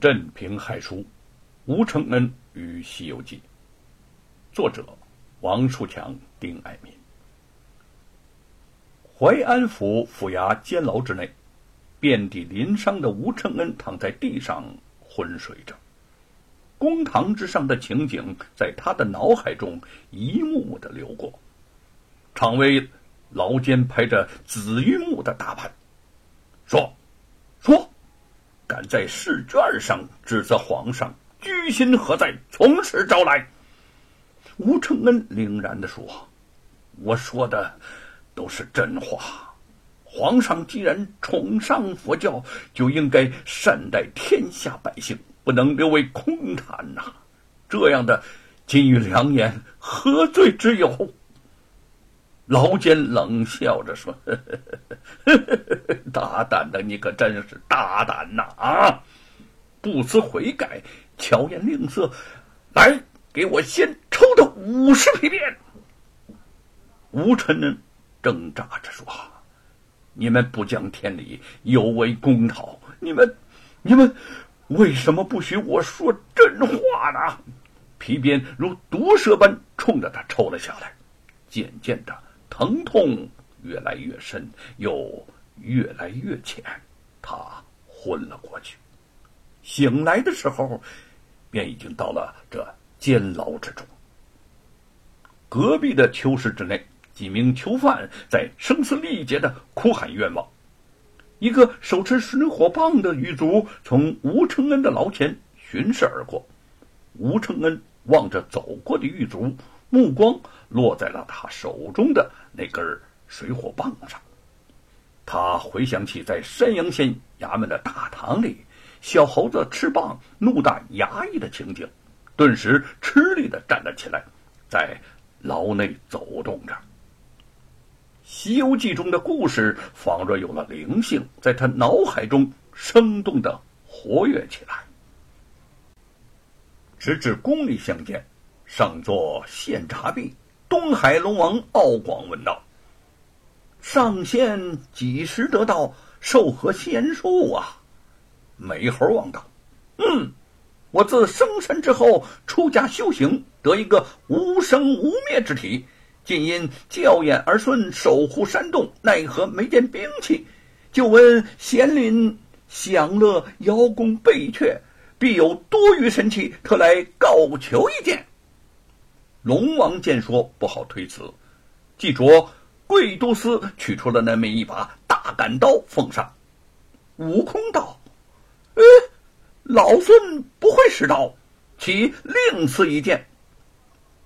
镇平海书，吴承恩与《西游记》，作者王树强、丁爱民。淮安府府衙监牢之内，遍体鳞伤的吴承恩躺在地上昏睡着。公堂之上的情景在他的脑海中一幕幕的流过。常威牢监拍着紫云木的大盘，说：“说。”敢在试卷上指责皇上，居心何在？从实招来。吴承恩凛然的说：“我说的都是真话。皇上既然崇尚佛教，就应该善待天下百姓，不能留为空谈呐。这样的金玉良言，何罪之有？”牢监冷笑着说：“呵呵呵大胆的你可真是大胆呐！啊，不思悔改，巧言令色，来给我先抽他五十皮鞭！”吴承恩挣扎着说：“你们不讲天理，有违公道。你们，你们为什么不许我说真话呢？”皮鞭如毒蛇般冲着他抽了下来，渐渐的。疼痛越来越深，又越来越浅，他昏了过去。醒来的时候，便已经到了这监牢之中。隔壁的囚室之内，几名囚犯在声嘶力竭的哭喊冤枉。一个手持水火棒的狱卒从吴承恩的牢前巡视而过，吴承恩望着走过的狱卒。目光落在了他手中的那根水火棒上，他回想起在山阳县衙门的大堂里，小猴子吃棒怒打衙役的情景，顿时吃力的站了起来，在牢内走动着。《西游记》中的故事仿若有了灵性，在他脑海中生动的活跃起来，直至宫里相见。上座献茶毕，东海龙王敖广问道：“上仙几时得到授和仙术啊？”美猴王道：“嗯，我自生身之后出家修行，得一个无生无灭之体。今因教眼儿孙守护山洞，奈何没见兵器？就闻贤林享乐邀功备阙，必有多余神器，特来告求一件。”龙王见说不好推辞，即着贵都司取出了那么一把大杆刀奉上。悟空道：“呃，老孙不会使刀，岂另赐一件？”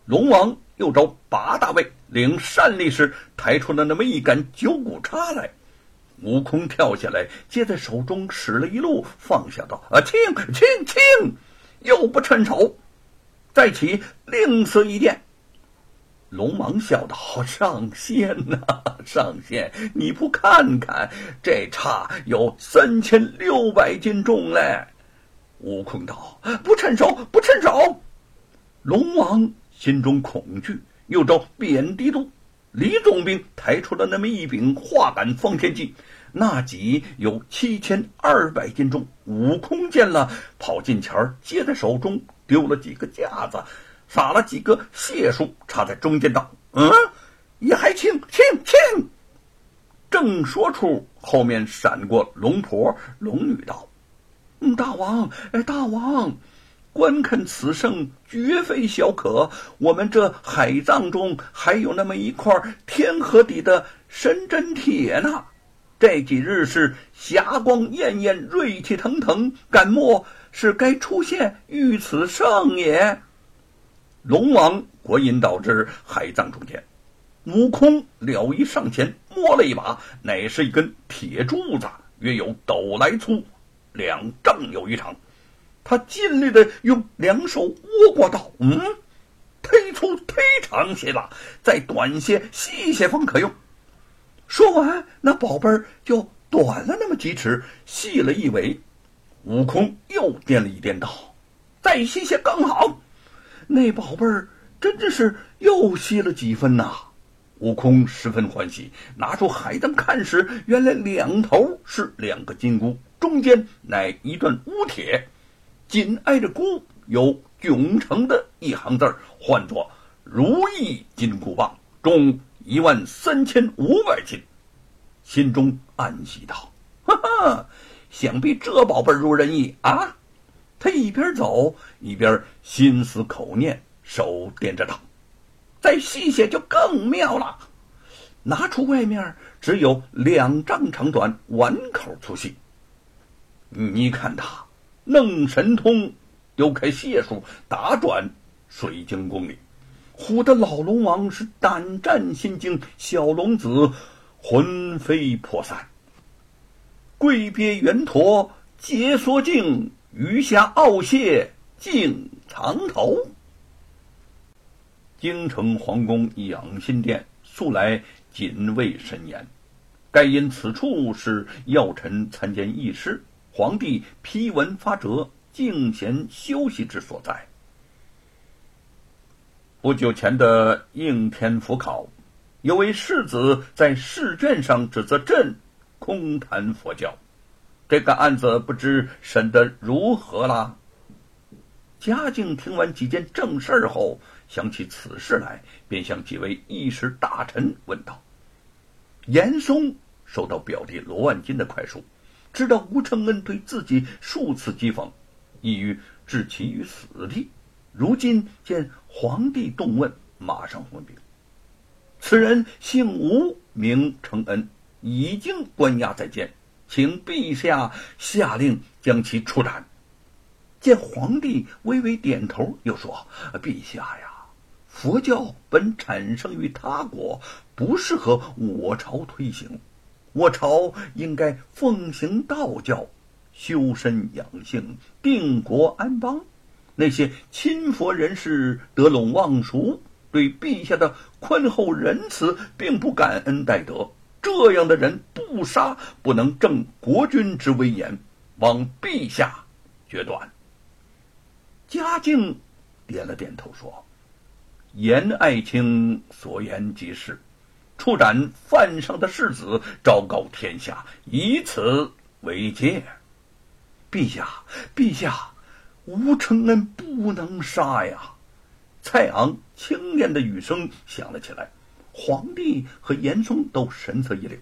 龙王又召八大卫领善力士抬出了那么一杆九股叉来。悟空跳下来，接在手中使了一路，放下道：“啊，轻轻轻，又不趁手。”再起，另赐一件。龙王笑道：“上仙呐，上仙，你不看看，这叉有三千六百斤重嘞！”悟空道：“不趁手，不趁手。”龙王心中恐惧，又召贬低都李总兵抬出了那么一柄化杆方天戟，那戟有七千二百斤重。悟空见了，跑近前儿，接在手中。丢了几个架子，撒了几个解数，插在中间道：“嗯，也还轻轻轻。”正说出，后面闪过龙婆龙女道：“嗯，大王，哎，大王，观看此圣绝非小可。我们这海藏中还有那么一块天河底的神针铁呢。这几日是霞光艳艳，锐气腾腾，敢莫？”是该出现遇此圣也。龙王国引导至海藏中间，悟空了一上前摸了一把，乃是一根铁柱子，约有斗来粗，两丈有余长。他尽力的用两手握过道，嗯，忒粗忒长些了，再短些细些方可用。说完，那宝贝儿就短了那么几尺，细了一尾。悟空又掂了一掂，道：“再细些更好。”那宝贝儿真的是又细了几分呐！悟空十分欢喜，拿出海灯看时，原来两头是两个金箍，中间乃一段乌铁。紧挨着“箍”有囧城的一行字儿，唤作“如意金箍棒”，中一万三千五百斤。心中暗喜道：“哈哈，想必这宝贝如人意啊！”他一边走一边心思口念，手掂着道：“再细些就更妙了。”拿出外面只有两丈长短，碗口粗细。你看他弄神通，丢开解数，打转水晶宫里，唬得老龙王是胆战心惊，小龙子魂飞魄散。跪别圆陀解锁镜，余下傲谢镜藏头。京城皇宫养心殿素来。谨卫森严，该因此处是要臣参见议事，皇帝批文发折，静闲休息之所在。不久前的应天府考，有位世子在试卷上指责朕空谈佛教，这个案子不知审得如何啦？嘉靖听完几件正事后，想起此事来，便向几位议事大臣问道。严嵩收到表弟罗万金的快书，知道吴承恩对自己数次讥讽，意欲置其于死地。如今见皇帝动问，马上问禀：此人姓吴，名承恩，已经关押在监，请陛下下令将其处斩。见皇帝微微点头，又说：“陛下呀。”佛教本产生于他国，不适合我朝推行。我朝应该奉行道教，修身养性，定国安邦。那些亲佛人士得陇望蜀，对陛下的宽厚仁慈并不感恩戴德。这样的人不杀，不能正国君之威严，望陛下决断。嘉靖点了点头说。严爱卿所言极是，处斩犯上的世子，昭告天下，以此为戒。陛下，陛下，吴承恩不能杀呀！蔡昂轻念的语声响了起来，皇帝和严嵩都神色一凛。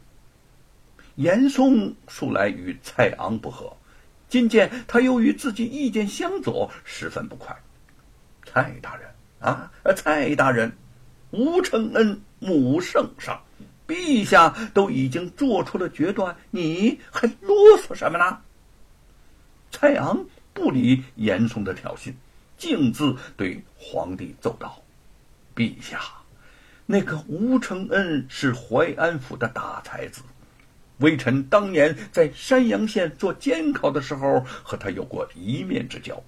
严嵩素来与蔡昂不和，今见他又与自己意见相左，十分不快。蔡大人。啊，蔡大人，吴承恩母圣上，陛下都已经做出了决断，你还啰嗦什么呢？蔡昂不理严嵩的挑衅，径自对皇帝奏道：“陛下，那个吴承恩是淮安府的大才子，微臣当年在山阳县做监考的时候，和他有过一面之交。”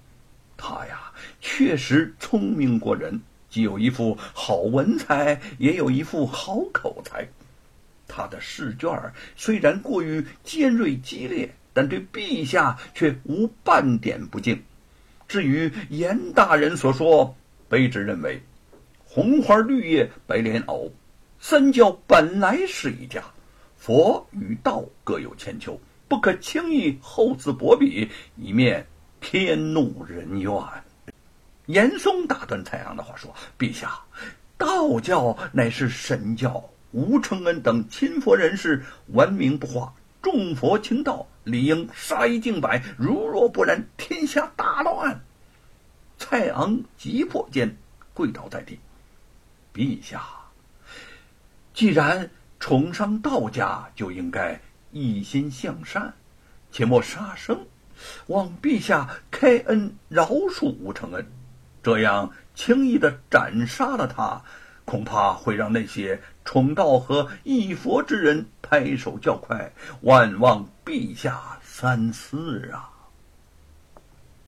他呀，确实聪明过人，既有一副好文采，也有一副好口才。他的试卷虽然过于尖锐激烈，但对陛下却无半点不敬。至于严大人所说，卑职认为，红花绿叶白莲藕，三教本来是一家，佛与道各有千秋，不可轻易厚此薄彼，以免。天怒人怨。严嵩打断蔡昂的话说：“陛下，道教乃是神教，吴承恩等亲佛人士闻名不化，众佛轻道，理应杀一儆百。如若不然，天下大乱。”蔡昂急迫间跪倒在地：“陛下，既然崇尚道家，就应该一心向善，切莫杀生。”望陛下开恩饶恕吴承恩，这样轻易的斩杀了他，恐怕会让那些崇道和义佛之人拍手叫快。万望陛下三思啊！